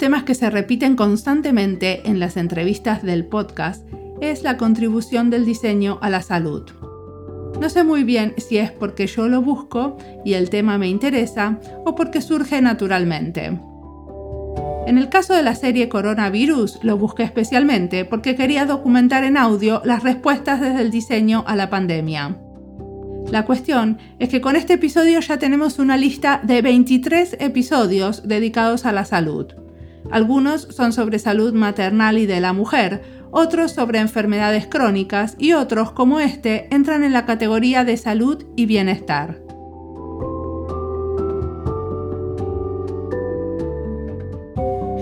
temas que se repiten constantemente en las entrevistas del podcast es la contribución del diseño a la salud. No sé muy bien si es porque yo lo busco y el tema me interesa o porque surge naturalmente. En el caso de la serie Coronavirus lo busqué especialmente porque quería documentar en audio las respuestas desde el diseño a la pandemia. La cuestión es que con este episodio ya tenemos una lista de 23 episodios dedicados a la salud. Algunos son sobre salud maternal y de la mujer, otros sobre enfermedades crónicas y otros, como este, entran en la categoría de salud y bienestar.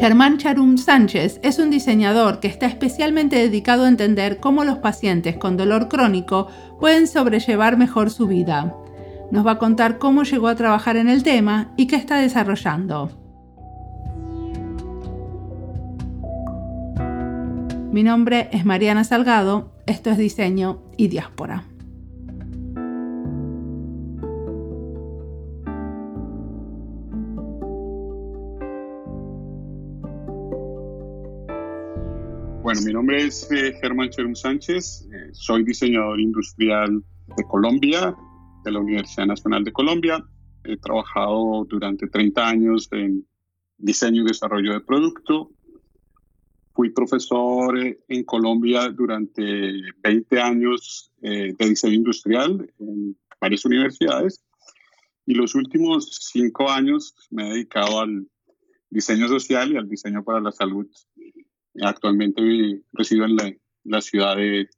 Germán Charum Sánchez es un diseñador que está especialmente dedicado a entender cómo los pacientes con dolor crónico pueden sobrellevar mejor su vida. Nos va a contar cómo llegó a trabajar en el tema y qué está desarrollando. Mi nombre es Mariana Salgado, esto es Diseño y Diáspora. Bueno, mi nombre es eh, Germán Cherum Sánchez, eh, soy diseñador industrial de Colombia, de la Universidad Nacional de Colombia. He trabajado durante 30 años en diseño y desarrollo de producto. Fui profesor eh, en Colombia durante 20 años de diseño industrial en varias universidades y los últimos cinco años me he dedicado al diseño social y al diseño para la salud Actualmente resido en la, ciudad de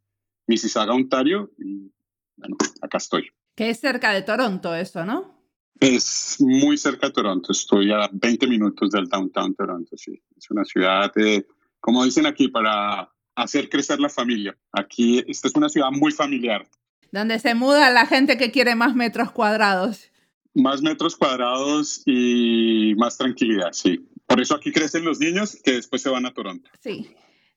Mississauga, Ontario, y bueno, acá estoy. Que es cerca de Toronto eso, ¿no? Es muy cerca de Toronto, estoy a 20 minutos del downtown Toronto, sí. Es una ciudad, como dicen aquí, para hacer crecer la familia. Aquí, esta es una ciudad muy familiar. Donde se muda la gente que quiere más metros cuadrados. Más metros cuadrados y más tranquilidad, sí. Por eso aquí crecen los niños que después se van a Toronto. Sí.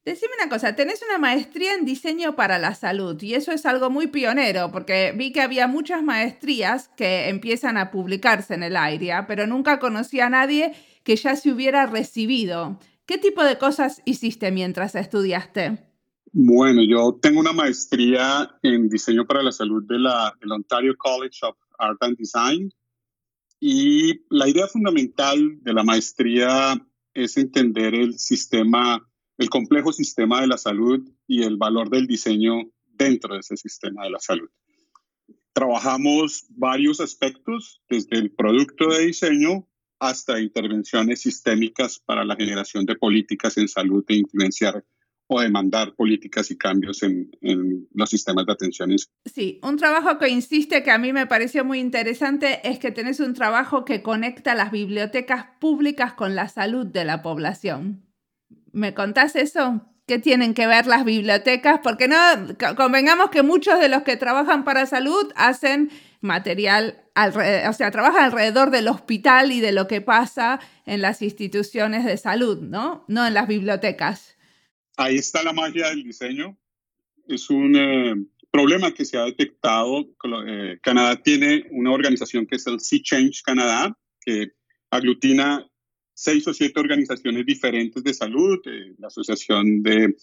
Decime una cosa, tenés una maestría en diseño para la salud y eso es algo muy pionero porque vi que había muchas maestrías que empiezan a publicarse en el aire, pero nunca conocí a nadie que ya se hubiera recibido. ¿Qué tipo de cosas hiciste mientras estudiaste? Bueno, yo tengo una maestría en diseño para la salud de la, del Ontario College of Art and Design y la idea fundamental de la maestría es entender el sistema, el complejo sistema de la salud y el valor del diseño dentro de ese sistema de la salud. Trabajamos varios aspectos, desde el producto de diseño hasta intervenciones sistémicas para la generación de políticas en salud e influenciar o demandar políticas y cambios en, los sistemas de atención. Sí, un trabajo que insiste que a mí me pareció muy interesante es que tenés un trabajo que conecta las bibliotecas públicas con la salud de la población. ¿Me contás eso? ¿Qué tienen que ver las bibliotecas? Porque no, convengamos que muchos de los que trabajan para salud hacen material, o sea, trabajan alrededor del hospital y de lo que pasa en las instituciones de salud, ¿no? No en las bibliotecas ahí está la magia del diseño. Es un eh, problema que se ha detectado. Eh, Canadá tiene una organización que es el Sea Change Canadá, que aglutina seis o siete organizaciones diferentes de salud, eh, la Asociación de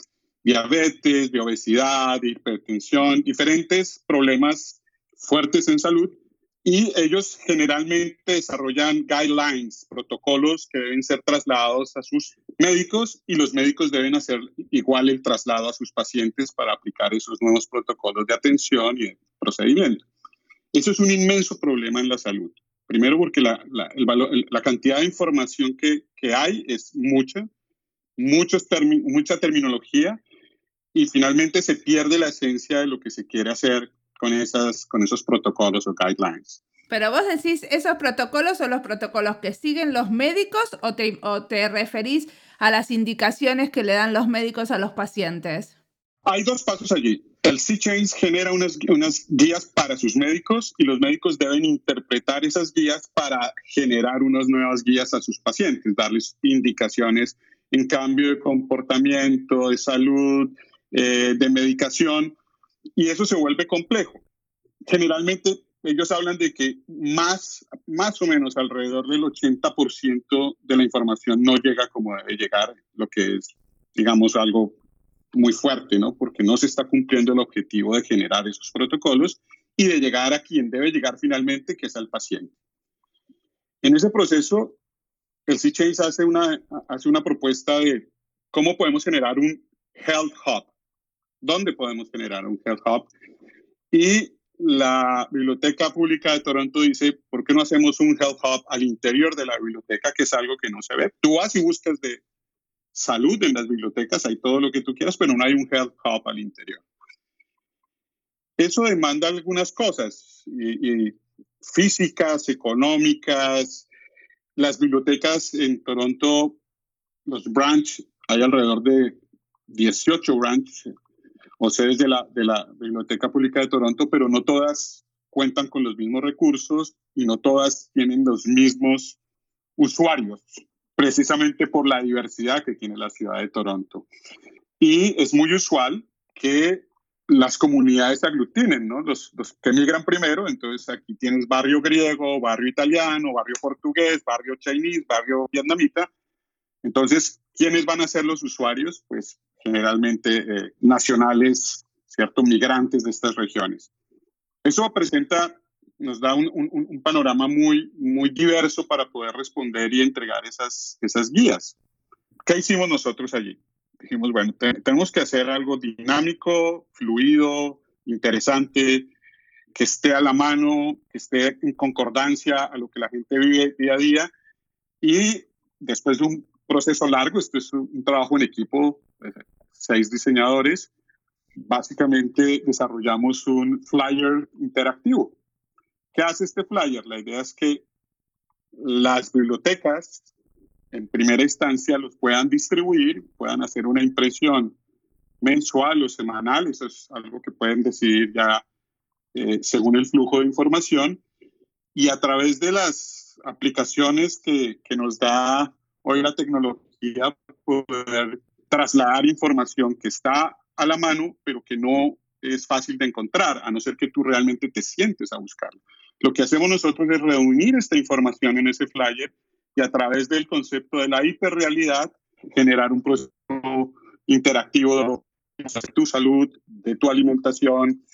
Diabetes, de Obesidad, de Hipertensión, diferentes problemas fuertes en salud y ellos generalmente desarrollan guidelines, protocolos que deben ser trasladados a sus médicos y los médicos deben hacer igual el traslado a sus pacientes para aplicar esos nuevos protocolos de atención y de procedimiento. Eso es un inmenso problema en la salud. Primero porque la, la, cantidad de información que, que hay es mucha, muchos mucha terminología y finalmente se pierde la esencia de lo que se quiere hacer con, esas, con esos protocolos o guidelines. Pero vos decís, ¿esos protocolos son los protocolos que siguen los médicos o te, o te referís a las indicaciones que le dan los médicos a los pacientes? Hay dos pasos allí. El C-Change genera unas, unas guías para sus médicos y los médicos deben interpretar esas guías para generar unas nuevas guías a sus pacientes, darles indicaciones en cambio de comportamiento, de salud, eh, de medicación y eso se vuelve complejo. Generalmente ellos hablan de que más, más o menos alrededor del 80% de la información no llega como debe llegar, lo que es, digamos, algo muy fuerte, ¿no? Porque no se está cumpliendo el objetivo de generar esos protocolos y de llegar a quien debe llegar finalmente, que es al paciente. En ese proceso, el C-Change hace una, hace una propuesta de cómo podemos generar un Health Hub. ¿Dónde podemos generar un Health Hub? Y la Biblioteca Pública de Toronto dice, ¿por qué no hacemos un Health Hub al interior de la biblioteca, que es algo que no se ve? Tú vas y buscas de salud en las bibliotecas, hay todo lo que tú quieras, pero no hay un Health Hub al interior. Eso demanda algunas cosas, físicas, económicas. Las bibliotecas en Toronto, los branch, hay alrededor de 18 branch o sedes de la, de la Biblioteca Pública de Toronto, pero no todas cuentan con los mismos recursos y no todas tienen los mismos usuarios, precisamente por la diversidad que tiene la ciudad de Toronto. Y es muy usual que las comunidades aglutinen, ¿no? Los, los, que emigran primero, entonces aquí tienes barrio griego, barrio italiano, barrio portugués, barrio chinese, barrio vietnamita. Entonces, ¿quiénes van a ser los usuarios? Pues generalmente eh, nacionales, ¿cierto? Migrantes de estas regiones. Eso presenta, nos da un, panorama muy, muy diverso para poder responder y entregar esas, esas guías. ¿Qué hicimos nosotros allí? Dijimos, bueno, tenemos que hacer algo dinámico, fluido, interesante, que esté a la mano, que esté en concordancia a lo que la gente vive día a día. Y después de un proceso largo, esto es un trabajo en equipo seis diseñadores, básicamente desarrollamos un flyer interactivo. ¿Qué hace este flyer? La idea es que las bibliotecas, en primera instancia, los puedan distribuir, puedan hacer una impresión mensual o semanal, eso es algo que pueden decidir ya eh, según el flujo de información, y a través de las aplicaciones que, que nos da hoy la tecnología, poder trasladar información que está a la mano, pero que no es fácil de encontrar, a no ser que tú realmente te sientes a buscarlo. Lo que hacemos nosotros es reunir esta información en ese flyer y a través del concepto de la hiperrealidad generar un proceso interactivo de tu salud, de tu alimentación,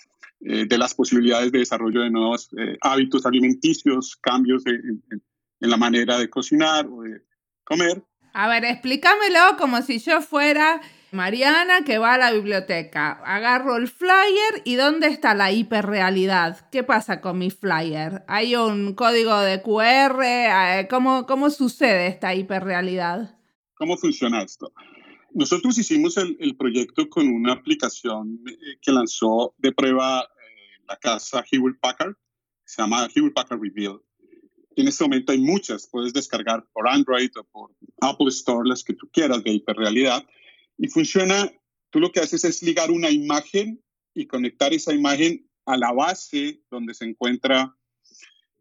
eh, de las posibilidades de desarrollo de nuevos eh, hábitos alimenticios, cambios en, en la manera de cocinar o de comer. A ver, explícamelo como si yo fuera Mariana que va a la biblioteca. Agarro el flyer y ¿dónde está la hiperrealidad? ¿Qué pasa con mi flyer? ¿Hay un código de QR? Eh, ¿Cómo, cómo sucede esta hiperrealidad? ¿Cómo funciona esto? Nosotros hicimos el, proyecto con una aplicación eh, que lanzó de prueba eh, la casa Hewlett Packard, se llama Hewlett Packard Reveal. En este momento hay muchas, puedes descargar por Android o por Apple Store, las que tú quieras de hiperrealidad. Y funciona, tú lo que haces es ligar una imagen y conectar esa imagen a la base donde se encuentra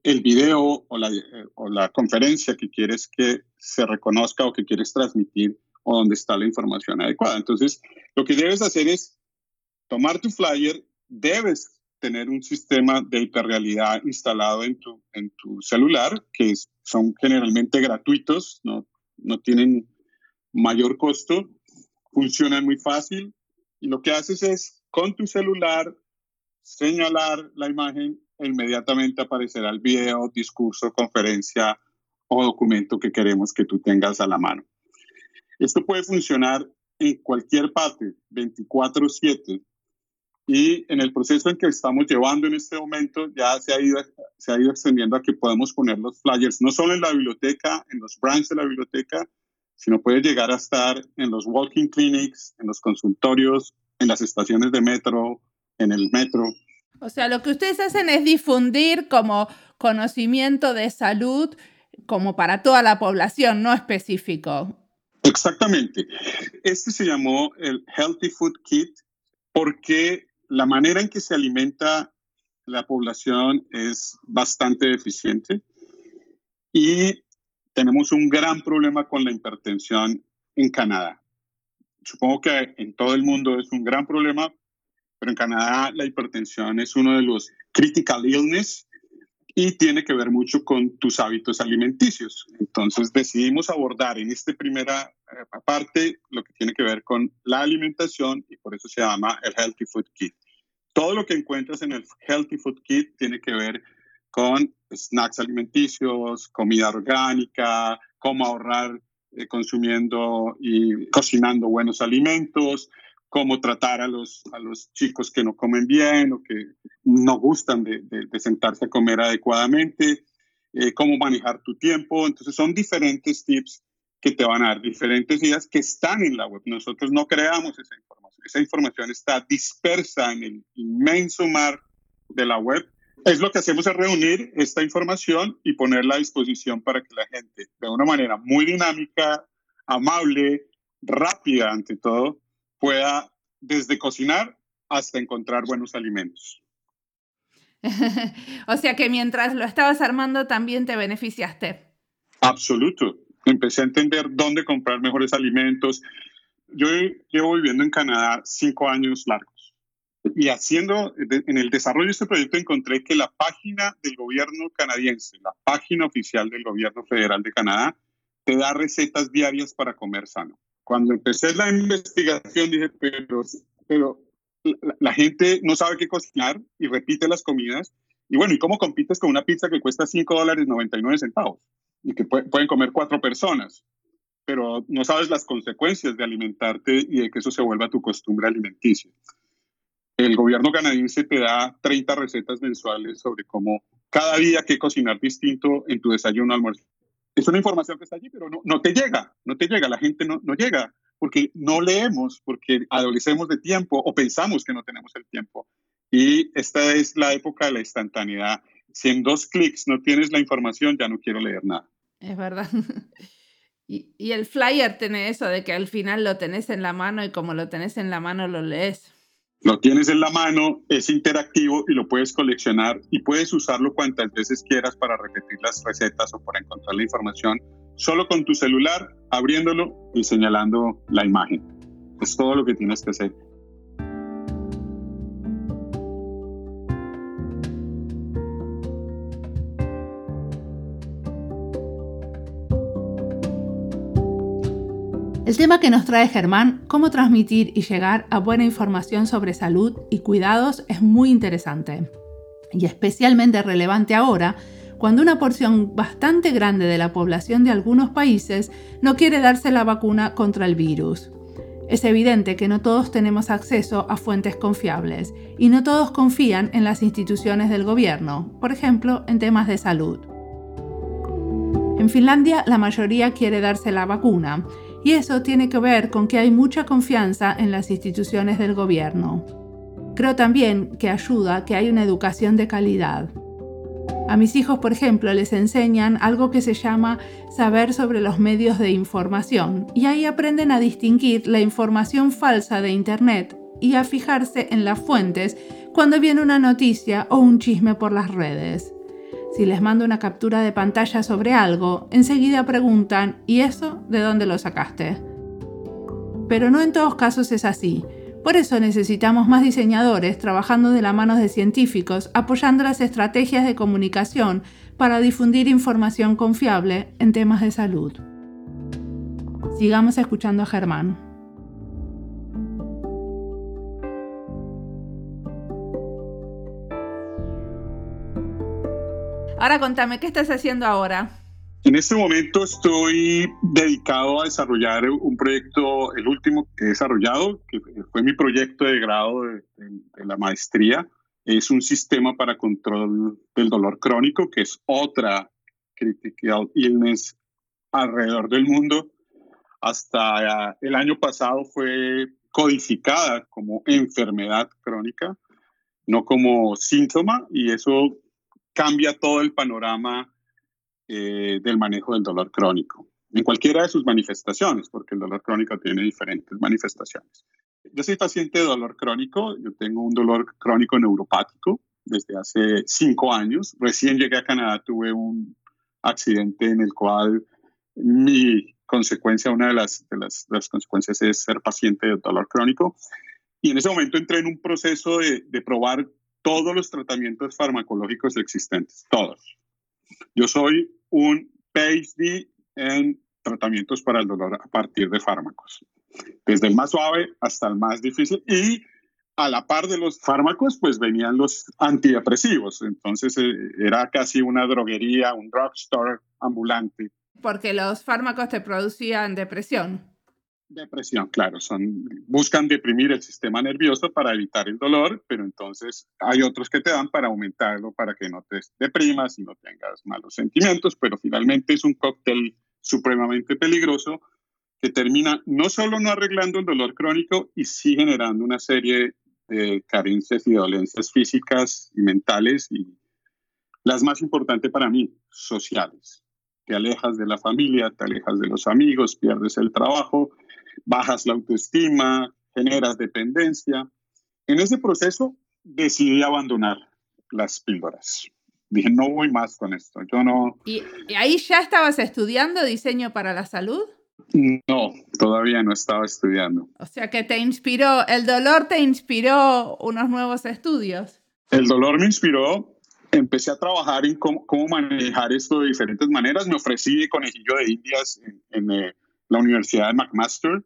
el video o la, eh, o la conferencia que quieres que se reconozca o que quieres transmitir o donde está la información adecuada. Entonces, lo que debes hacer es tomar tu flyer, debes tener un sistema de hiperrealidad instalado en tu, en tu celular, que son generalmente gratuitos, no, no tienen mayor costo, funcionan muy fácil y lo que haces es con tu celular señalar la imagen e inmediatamente aparecerá el video, discurso, conferencia o documento que queremos que tú tengas a la mano. Esto puede funcionar en cualquier parte, 24/7, y en el proceso en que estamos llevando en este momento ya se ha ido, se ha ido extendiendo a que podemos poner los flyers no solo en la biblioteca, en los branches de la biblioteca, sino puede llegar a estar en los walking clinics, en los consultorios, en las estaciones de metro, en el metro. O sea, lo que ustedes hacen es difundir como conocimiento de salud como para toda la población, no específico. Exactamente. Este se llamó el Healthy Food Kit porque la manera en que se alimenta la población es bastante deficiente y tenemos un gran problema con la hipertensión en Canadá. Supongo que en todo el mundo es un gran problema, pero en Canadá la hipertensión es uno de los critical illness, y tiene que ver mucho con tus hábitos alimenticios. Entonces decidimos abordar en esta primera eh, parte lo que tiene que ver con la alimentación y por eso se llama el Healthy Food Kit. Todo lo que encuentras en el Healthy Food Kit tiene que ver con snacks alimenticios, comida orgánica, cómo ahorrar eh, consumiendo y cocinando buenos alimentos, cómo tratar a los, a los chicos que no comen bien o que no gustan de, de, sentarse a comer adecuadamente, eh, cómo manejar tu tiempo. Entonces son diferentes tips que te van a dar diferentes ideas que están en la web. Nosotros no creamos esa información. Esa información está dispersa en el inmenso mar de la web. Es lo que hacemos es reunir esta información y ponerla a disposición para que la gente, de una manera muy dinámica, amable, rápida ante todo, pueda desde cocinar hasta encontrar buenos alimentos. o sea que mientras lo estabas armando también te beneficiaste. Absoluto. Empecé a entender dónde comprar mejores alimentos. Yo llevo viviendo en Canadá cinco años largos y haciendo, en el desarrollo de este proyecto encontré que la página del gobierno canadiense, la página oficial del gobierno federal de Canadá, te da recetas diarias para comer sano cuando empecé la investigación dije, pero, pero la, gente no sabe qué cocinar y repite las comidas. Y bueno, ¿y cómo compites con una pizza que cuesta 5 dólares 99 centavos y que pueden comer cuatro personas? Pero no sabes las consecuencias de alimentarte y de que eso se vuelva tu costumbre alimenticia. El gobierno canadiense te da 30 recetas mensuales sobre cómo cada día qué cocinar distinto en tu desayuno, almuerzo es una información que está allí, pero no, no te llega, no te llega, la gente no, no llega, porque no leemos, porque adolecemos de tiempo o pensamos que no tenemos el tiempo. Y esta es la época de la instantaneidad. Si en dos clics no tienes la información, ya no quiero leer nada. Es verdad. Y, y, el flyer tiene eso de que al final lo tenés en la mano y como lo tenés en la mano lo lees. Lo tienes en la mano, es interactivo y lo puedes coleccionar y puedes usarlo cuantas veces quieras para repetir las recetas o para encontrar la información solo con tu celular, abriéndolo y señalando la imagen. Es todo lo que tienes que hacer. El tema que nos trae Germán, cómo transmitir y llegar a buena información sobre salud y cuidados, es muy interesante. Y especialmente relevante ahora, cuando una porción bastante grande de la población de algunos países no quiere darse la vacuna contra el virus. Es evidente que no todos tenemos acceso a fuentes confiables y no todos confían en las instituciones del gobierno, por ejemplo, en temas de salud. En Finlandia la mayoría quiere darse la vacuna y eso tiene que ver con que hay mucha confianza en las instituciones del gobierno. Creo también que ayuda que hay una educación de calidad. A mis hijos, por ejemplo, les enseñan algo que se llama saber sobre los medios de información y ahí aprenden a distinguir la información falsa de Internet y a fijarse en las fuentes cuando viene una noticia o un chisme por las redes. Si les mando una captura de pantalla sobre algo, enseguida preguntan, ¿y eso de dónde lo sacaste? Pero no en todos casos es así. Por eso necesitamos más diseñadores trabajando de la mano de científicos, apoyando las estrategias de comunicación para difundir información confiable en temas de salud. Sigamos escuchando a Germán. Ahora contame, ¿qué estás haciendo ahora? En este momento estoy dedicado a desarrollar un proyecto, el último que he desarrollado, que fue mi proyecto de grado de, la maestría. Es un sistema para control del dolor crónico, que es otra critical illness alrededor del mundo. Hasta el año pasado fue codificada como enfermedad crónica, no como síntoma, y eso cambia todo el panorama eh, del manejo del dolor crónico, en cualquiera de sus manifestaciones, porque el dolor crónico tiene diferentes manifestaciones. Yo soy paciente de dolor crónico, yo tengo un dolor crónico neuropático desde hace cinco años. Recién llegué a Canadá, tuve un accidente en el cual mi consecuencia, una de las, de las, las consecuencias es ser paciente de dolor crónico. Y en ese momento entré en un proceso de probar todos los tratamientos farmacológicos existentes, todos. Yo soy un PhD en tratamientos para el dolor a partir de fármacos, desde el más suave hasta el más difícil y a la par de los fármacos, pues venían los antidepresivos. Entonces eh, era casi una droguería, un drugstore ambulante. Porque los fármacos te producían depresión. Depresión, claro, son, buscan deprimir el sistema nervioso para evitar el dolor, pero entonces hay otros que te dan para aumentarlo, para que no te deprimas y no tengas malos sentimientos, pero finalmente es un cóctel supremamente peligroso que termina no solo no arreglando el dolor crónico y sí generando una serie de carencias y dolencias físicas y mentales y las más importantes para mí, sociales. Te alejas de la familia, te alejas de los amigos, pierdes el trabajo, bajas la autoestima, generas dependencia. En ese proceso decidí abandonar las píldoras. Dije, no voy más con esto. Yo no. ¿Y, ahí ya estabas estudiando diseño para la salud? No, todavía no estaba estudiando. O sea que te inspiró, el dolor te inspiró unos nuevos estudios. El dolor me inspiró, empecé a trabajar en cómo, manejar esto de diferentes maneras. Me ofrecí conejillo de indias en, eh, la Universidad de McMaster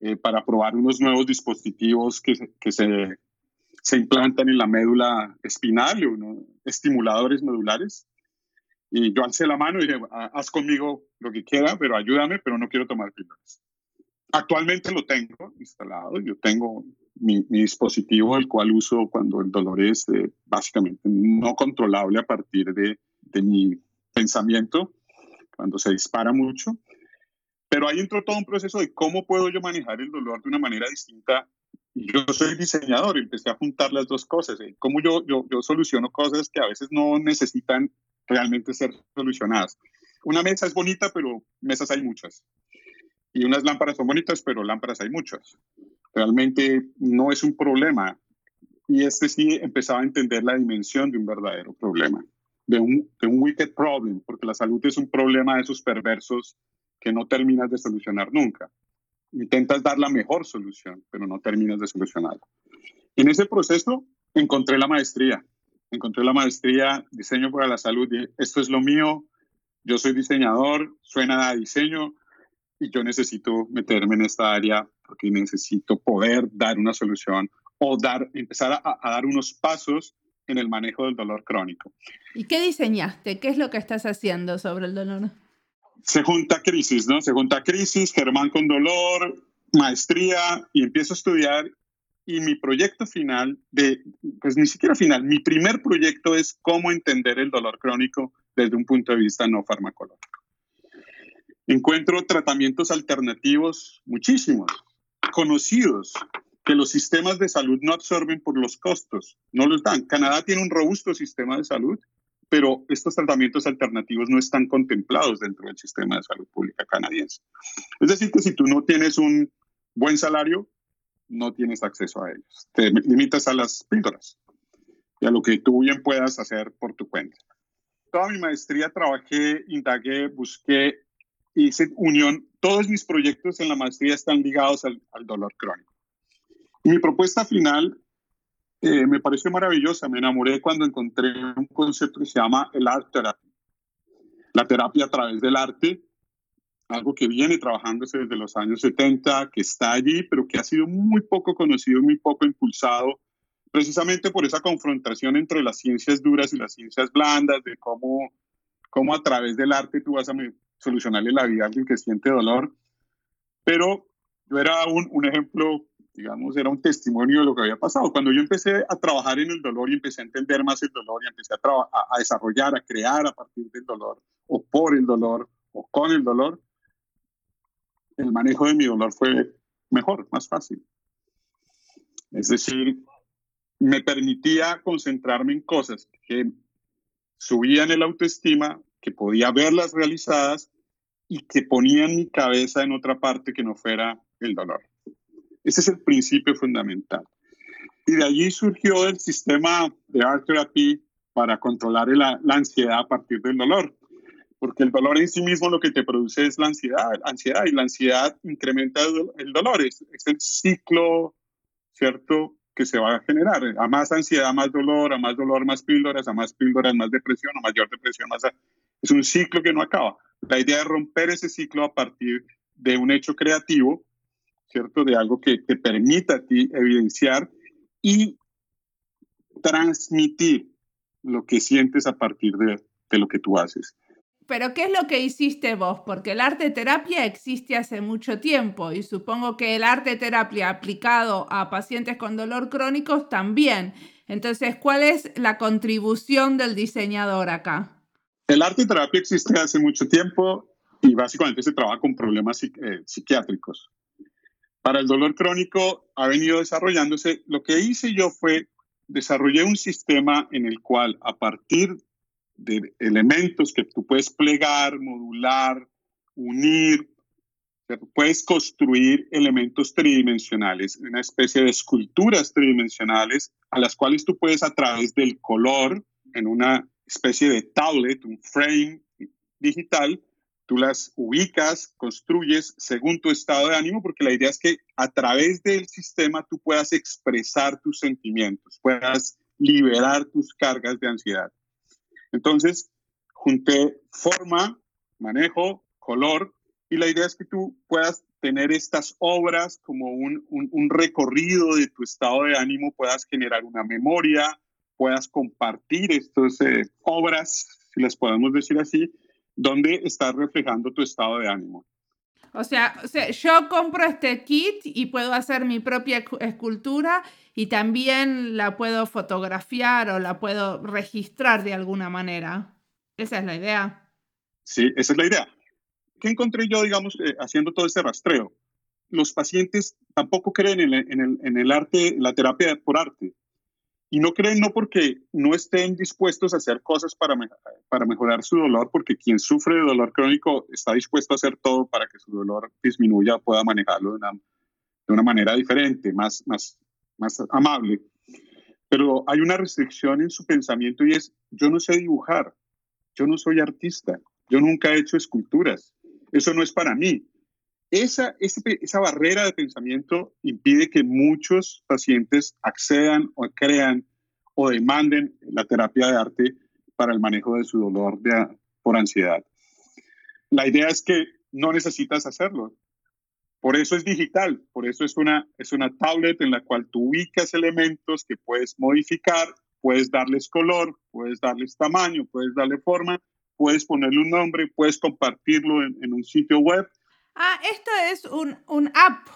eh, para probar unos nuevos dispositivos que, que se, se, implantan en la médula espinal, unos estimuladores medulares. Y yo alcé la mano y dije, haz conmigo lo que quiera, pero ayúdame, pero no quiero tomar píldoras. Actualmente lo tengo instalado, yo tengo mi, dispositivo, el cual uso cuando el dolor es eh, básicamente no controlable a partir de, de mi pensamiento, cuando se dispara mucho. Pero ahí entró todo un proceso de cómo puedo yo manejar el dolor de una manera distinta. Yo soy diseñador empecé a juntar las dos cosas. ¿eh? Cómo yo, yo, yo soluciono cosas que a veces no necesitan realmente ser solucionadas. Una mesa es bonita, pero mesas hay muchas. Y unas lámparas son bonitas, pero lámparas hay muchas. Realmente no es un problema. Y este sí empezaba a entender la dimensión de un verdadero problema, de un, de un wicked problem, porque la salud es un problema de esos perversos que no terminas de solucionar nunca. Intentas dar la mejor solución, pero no terminas de solucionarla. En ese proceso encontré la maestría encontré la maestría diseño para la salud. Esto es lo mío. Yo soy diseñador, suena a diseño y yo necesito meterme en esta área porque necesito poder dar una solución o dar, empezar a, a dar unos pasos en el manejo del dolor crónico. ¿Y qué diseñaste? ¿Qué es lo que estás haciendo sobre el dolor? Se junta crisis, ¿no? Se junta crisis, Germán con dolor, maestría y empiezo a estudiar y mi proyecto final, de, pues ni siquiera final, mi primer proyecto es cómo entender el dolor crónico desde un punto de vista no farmacológico. Encuentro tratamientos alternativos muchísimos, conocidos, que los sistemas de salud no absorben por los costos, no los dan. Canadá tiene un robusto sistema de salud, pero estos tratamientos alternativos no están contemplados dentro del sistema de salud pública canadiense. Es decir, que si tú no tienes un buen salario, no tienes acceso a ellos. Te limitas a las píldoras y a lo que tú bien puedas hacer por tu cuenta. Toda mi maestría trabajé, indagué, busqué, hice unión. Todos mis proyectos en la maestría están ligados al, dolor crónico. Y mi propuesta final eh, me pareció maravillosa. Me enamoré cuando encontré un concepto que se llama el art therapy. La terapia a través del arte algo que viene trabajándose desde los años 70, que está allí, pero que ha sido muy poco conocido, muy poco impulsado, precisamente por esa confrontación entre las ciencias duras y las ciencias blandas, de cómo, cómo a través del arte tú vas a solucionarle la vida a alguien que siente dolor. Pero yo era un, un ejemplo, digamos, era un testimonio de lo que había pasado. Cuando yo empecé a trabajar en el dolor y empecé a entender más el dolor y empecé a, a, desarrollar, a crear a partir del dolor, o por el dolor, o con el dolor, el manejo de mi dolor fue mejor, más fácil. Es decir, me permitía concentrarme en cosas que subían el autoestima, que podía verlas realizadas y que ponían mi cabeza en otra parte que no fuera el dolor. Ese es el principio fundamental. Y de allí surgió el sistema de Art Therapy para controlar la, la ansiedad a partir del dolor porque el dolor en sí mismo lo que te produce es la ansiedad, ansiedad y la ansiedad incrementa el dolor, es, el ciclo, ¿cierto?, que se va a generar. A más ansiedad, más dolor, a más dolor, más píldoras, a más píldoras, más depresión, a mayor depresión, más... Es un ciclo que no acaba. La idea es romper ese ciclo a partir de un hecho creativo, ¿cierto? De algo que te permita a ti evidenciar y transmitir lo que sientes a partir de, de lo que tú haces. Pero ¿qué es lo que hiciste vos? Porque el arte terapia existe hace mucho tiempo y supongo que el arte terapia aplicado a pacientes con dolor crónico también. Entonces, ¿cuál es la contribución del diseñador acá? El arte terapia existe hace mucho tiempo y básicamente se trabaja con problemas eh, psiquiátricos. Para el dolor crónico ha venido desarrollándose. Lo que hice yo fue desarrollé un sistema en el cual a partir de elementos que tú puedes plegar, modular, unir. Puedes construir elementos tridimensionales, una especie de esculturas tridimensionales a las cuales tú puedes a través del color, en una especie de tablet, un frame digital, tú las ubicas, construyes según tu estado de ánimo, porque la idea es que a través del sistema tú puedas expresar tus sentimientos, puedas liberar tus cargas de ansiedad. Entonces, junté forma, manejo, color, y la idea es que tú puedas tener estas obras como un, recorrido de tu estado de ánimo, puedas generar una memoria, puedas compartir estas eh, obras, si las podemos decir así, donde estás reflejando tu estado de ánimo. O sea, o sea, yo compro este kit y puedo hacer mi propia escultura y también la puedo fotografiar o la puedo registrar de alguna manera. Esa es la idea. Sí, esa es la idea. ¿Qué encontré yo, digamos, eh, haciendo todo este rastreo? Los pacientes tampoco creen en el, en el, en el arte, la terapia por arte. Y no creen no porque no estén dispuestos a hacer cosas para, para mejorar su dolor, porque quien sufre de dolor crónico está dispuesto a hacer todo para que su dolor disminuya, pueda manejarlo de una, de una manera diferente, más, más, más amable. Pero hay una restricción en su pensamiento y es, yo no sé dibujar, yo no soy artista, yo nunca he hecho esculturas, eso no es para mí. Esa, esa barrera de pensamiento impide que muchos pacientes accedan o crean o demanden la terapia de arte para el manejo de su dolor por ansiedad. La idea es que no necesitas hacerlo. Por eso es digital, por eso es una, es una tablet en la cual tú ubicas elementos que puedes modificar, puedes darles color, puedes darles tamaño, puedes darle forma, puedes ponerle un nombre, puedes compartirlo en, en un sitio web Ah, esto es un, un app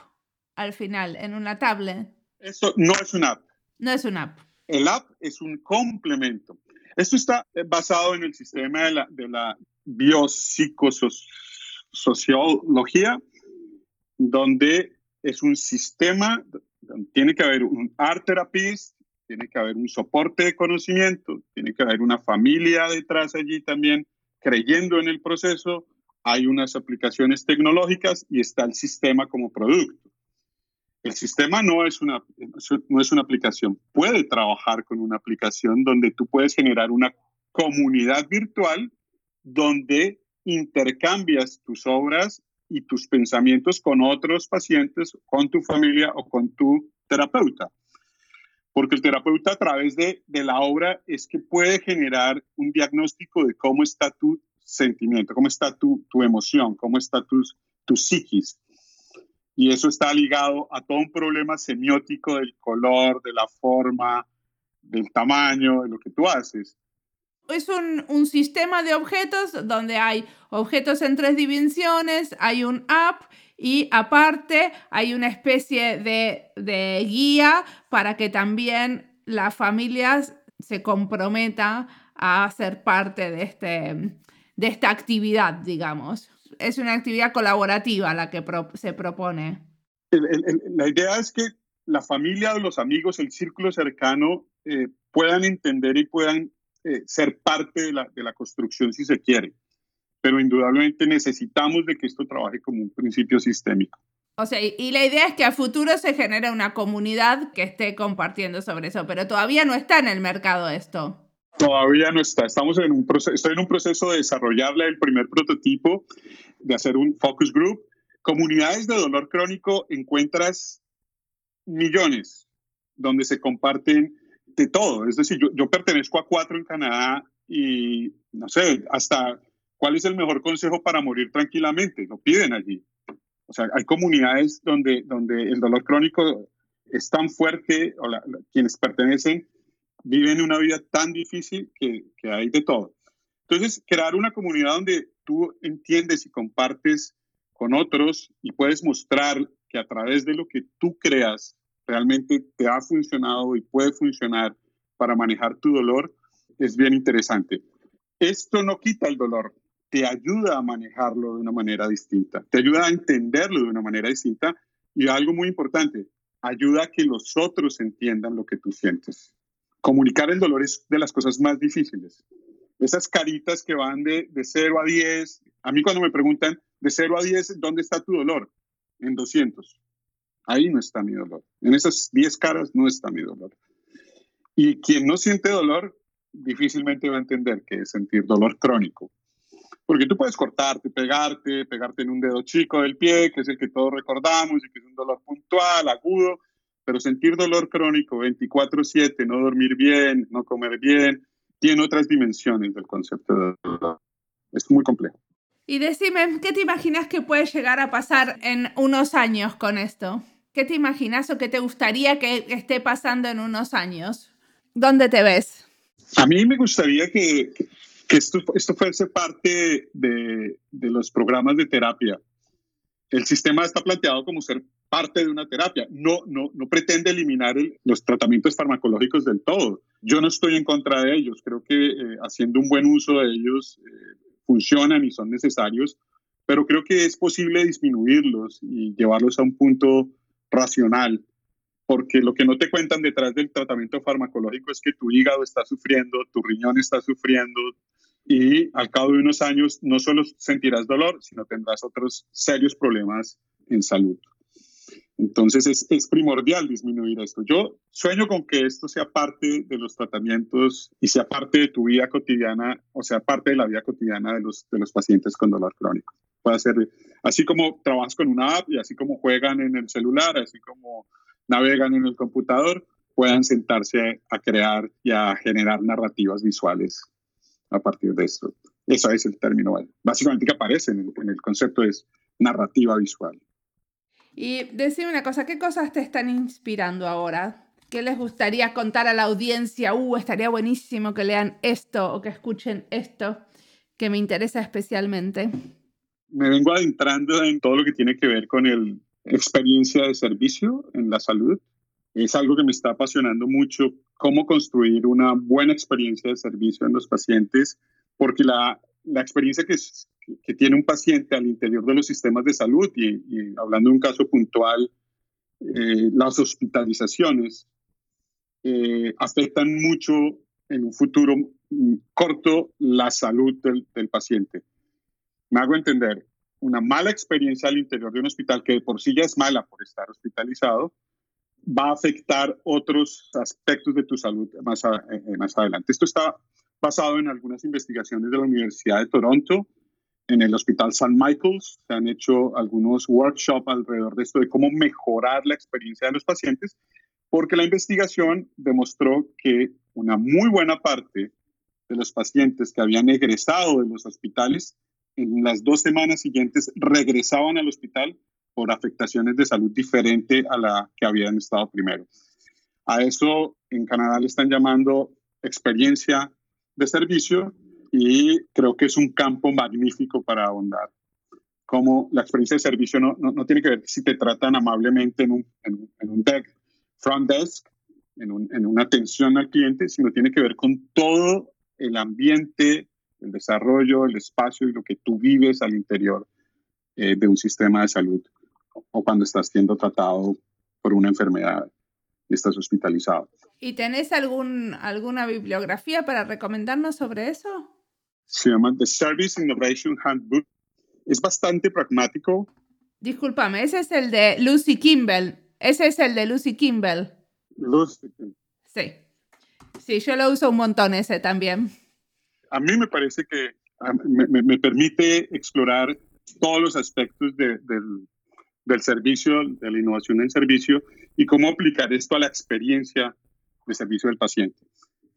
al final, en una tablet. Esto no es una app. No es una app. El app es un complemento. Esto está eh, basado en el sistema de la, de la biopsicosociología, donde es un sistema, tiene que haber un art therapist, tiene que haber un soporte de conocimiento, tiene que haber una familia detrás allí también creyendo en el proceso, hay unas aplicaciones tecnológicas y está el sistema como producto. El sistema no es una, no es una aplicación, puede trabajar con una aplicación donde tú puedes generar una comunidad virtual donde intercambias tus obras y tus pensamientos con otros pacientes, con tu familia o con tu terapeuta. Porque el terapeuta a través de, de la obra es que puede generar un diagnóstico de cómo está tu sentimiento, cómo está tu, tu emoción, cómo está tu, tu psiquis. Y eso está ligado a todo un problema semiótico del color, de la forma, del tamaño, de lo que tú haces. Es un, un, sistema de objetos donde hay objetos en tres dimensiones, hay un app y aparte hay una especie de, de guía para que también las familias se comprometan a ser parte de este, de esta actividad, digamos. Es una actividad colaborativa la que se propone. la idea es que la familia o los amigos, el círculo cercano, eh, puedan entender y puedan eh, ser parte de la, de la construcción si se quiere. Pero indudablemente necesitamos de que esto trabaje como un principio sistémico. O sea, y la idea es que a futuro se genere una comunidad que esté compartiendo sobre eso, pero todavía no está en el mercado esto. Todavía no está. Estamos en un proceso, estoy en un proceso de desarrollarle el primer prototipo, de hacer un focus group. Comunidades de dolor crónico encuentras millones. donde se comparten de todo. Es decir, yo, yo pertenezco a cuatro en Canadá y no sé, hasta cuál es el mejor consejo para morir tranquilamente, lo piden allí. O sea, hay comunidades donde, donde el dolor crónico es tan fuerte, o quienes pertenecen viven una vida tan difícil que, hay de todo. Entonces, crear una comunidad donde tú entiendes y compartes con otros y puedes mostrar que a través de lo que tú creas realmente te ha funcionado y puede funcionar para manejar tu dolor, es bien interesante. Esto no quita el dolor, te ayuda a manejarlo de una manera distinta, te ayuda a entenderlo de una manera distinta y algo muy importante, ayuda a que los otros entiendan lo que tú sientes. Comunicar el dolor es de las cosas más difíciles. Esas caritas que van de, de 0 a 10, a mí cuando me preguntan de 0 a 10, ¿dónde está tu dolor? En 200. Ahí no está mi dolor. En esas 10 caras no está mi dolor. Y quien no siente dolor difícilmente va a entender que es sentir dolor crónico. Porque tú puedes cortarte, pegarte, pegarte en un dedo chico del pie, que es el que todos recordamos y que es un dolor puntual, agudo, pero sentir dolor crónico 24/7, no dormir bien, no comer bien, tiene otras dimensiones del concepto de dolor. Es muy complejo. Y decime, ¿qué te imaginas que puede llegar a pasar en unos años con esto? ¿Qué te imaginas o qué te gustaría que esté pasando en unos años? ¿Dónde te ves? A mí me gustaría que, que esto, esto fuese parte de, de, los programas de terapia. El sistema está planteado como ser parte de una terapia. No, no, no pretende eliminar los tratamientos farmacológicos del todo. Yo no estoy en contra de ellos. Creo que eh, haciendo un buen uso de ellos eh, funcionan y son necesarios, pero creo que es posible disminuirlos y llevarlos a un punto racional porque lo que no te cuentan detrás del tratamiento farmacológico es que tu hígado está sufriendo, tu riñón está sufriendo y al cabo de unos años no solo sentirás dolor, sino tendrás otros serios problemas en salud. Entonces es, es, primordial disminuir esto. Yo sueño con que esto sea parte de los tratamientos y sea parte de tu vida cotidiana, o sea, parte de la vida cotidiana de los, de los pacientes con dolor crónico. Puede ser así como trabajas con una app y así como juegan en el celular, así como navegan en el computador puedan sentarse a crear y a generar narrativas visuales a partir de esto. Eso es el término básicamente que aparece en el, concepto es narrativa visual. Y decime una cosa, ¿qué cosas te están inspirando ahora? ¿Qué les gustaría contar a la audiencia? Uh, estaría buenísimo que lean esto o que escuchen esto que me interesa especialmente. Me vengo adentrando en todo lo que tiene que ver con el experiencia de servicio en la salud. Es algo que me está apasionando mucho, cómo construir una buena experiencia de servicio en los pacientes, porque la, la experiencia que, que, tiene un paciente al interior de los sistemas de salud, y, hablando de un caso puntual, eh, las hospitalizaciones eh, afectan mucho en un futuro corto la salud del, del paciente. Me hago entender, una mala experiencia al interior de un hospital, que por sí ya es mala por estar hospitalizado, va a afectar otros aspectos de tu salud más, eh, más adelante. Esto está basado en algunas investigaciones de la Universidad de Toronto, en el Hospital St. Michael's. Se han hecho algunos workshops alrededor de esto, de cómo mejorar la experiencia de los pacientes, porque la investigación demostró que una muy buena parte de los pacientes que habían egresado de los hospitales en las dos semanas siguientes regresaban al hospital por afectaciones de salud diferente a la que habían estado primero. A eso en Canadá le están llamando experiencia de servicio y creo que es un campo magnífico para ahondar. Como la experiencia de servicio no, no, tiene que ver si te tratan amablemente en un, en, un deck, front desk, en, un, en una atención al cliente, sino tiene que ver con todo el ambiente el desarrollo, el espacio y lo que tú vives al interior eh, de un sistema de salud o cuando estás siendo tratado por una enfermedad y estás hospitalizado. ¿Y tenés algún, alguna bibliografía para recomendarnos sobre eso? Se llama The Service Innovation Handbook. Es bastante pragmático. Discúlpame, ese es el de Lucy Kimball. Ese es el de Lucy Kimball. Lucy Sí. Sí, yo lo uso un montón ese también a mí me parece que me, permite explorar todos los aspectos del, del, servicio, de la innovación en servicio, y cómo aplicar esto a la experiencia de servicio del paciente.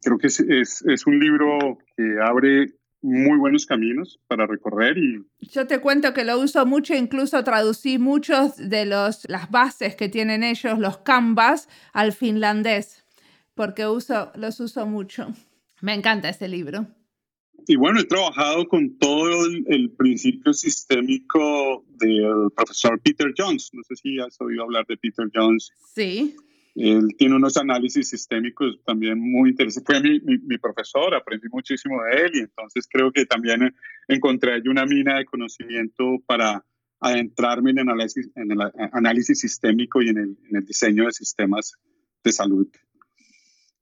Creo que es, es, es un libro que abre muy buenos caminos para recorrer y yo te cuento que lo uso mucho, incluso traducí muchos de los las bases que tienen ellos, los canvas, al finlandés, porque uso los uso mucho. Me encanta ese libro. Y bueno, he trabajado con todo el, principio sistémico del profesor Peter Jones. No sé si has oído hablar de Peter Jones. Sí. Él tiene unos análisis sistémicos también muy interesantes. Fue mi, mi, profesor, aprendí muchísimo de él y entonces creo que también encontré ahí una mina de conocimiento para adentrarme en el análisis, en el análisis sistémico y en el, en el diseño de sistemas de salud.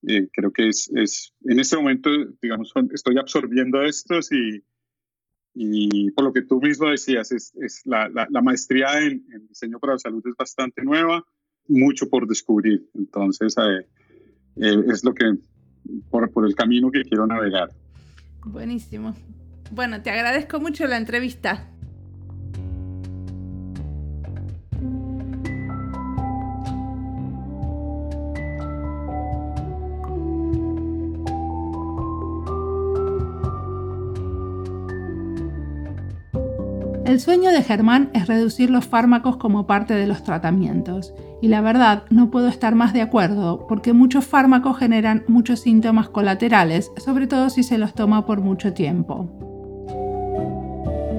Eh, creo que es, es, en este momento, digamos, estoy absorbiendo estos y, y por lo que tú mismo decías, es, es la, la, maestría en, en, diseño para la salud es bastante nueva, mucho por descubrir. Entonces, eh, eh, es lo que, por, por el camino que quiero navegar. Buenísimo. Bueno, te agradezco mucho la entrevista. El sueño de Germán es reducir los fármacos como parte de los tratamientos. Y la verdad, no puedo estar más de acuerdo, porque muchos fármacos generan muchos síntomas colaterales, sobre todo si se los toma por mucho tiempo.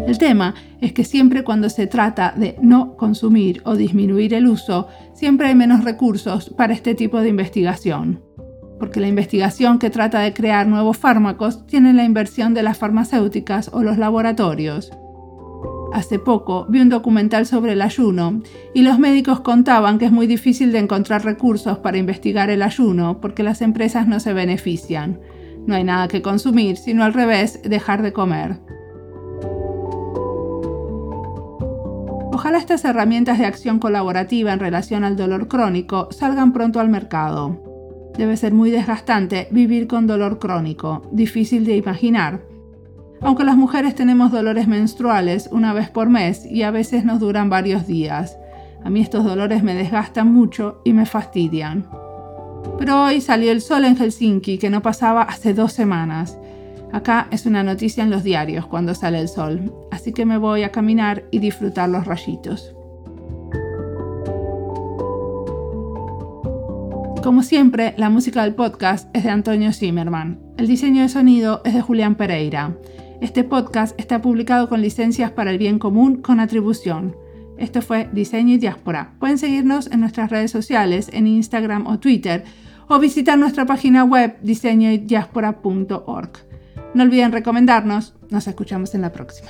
El tema es que siempre cuando se trata de no consumir o disminuir el uso, siempre hay menos recursos para este tipo de investigación. Porque la investigación que trata de crear nuevos fármacos tiene la inversión de las farmacéuticas o los laboratorios, Hace poco vi un documental sobre el ayuno y los médicos contaban que es muy difícil de encontrar recursos para investigar el ayuno porque las empresas no se benefician. No hay nada que consumir, sino al revés, dejar de comer. Ojalá estas herramientas de acción colaborativa en relación al dolor crónico salgan pronto al mercado. Debe ser muy desgastante vivir con dolor crónico, difícil de imaginar aunque las mujeres tenemos dolores menstruales una vez por mes y a veces nos duran varios días. A mí estos dolores me desgastan mucho y me fastidian. Pero hoy salió el sol en Helsinki que no pasaba hace dos semanas. Acá es una noticia en los diarios cuando sale el sol, así que me voy a caminar y disfrutar los rayitos. Como siempre, la música del podcast es de Antonio Zimmerman. El diseño de sonido es de Julián Pereira. Este podcast está publicado con licencias para el bien común con atribución. Esto fue Diseño y Diáspora. Pueden seguirnos en nuestras redes sociales, en Instagram o Twitter, o visitar nuestra página web diseñoydiaspora.org. No olviden recomendarnos. Nos escuchamos en la próxima.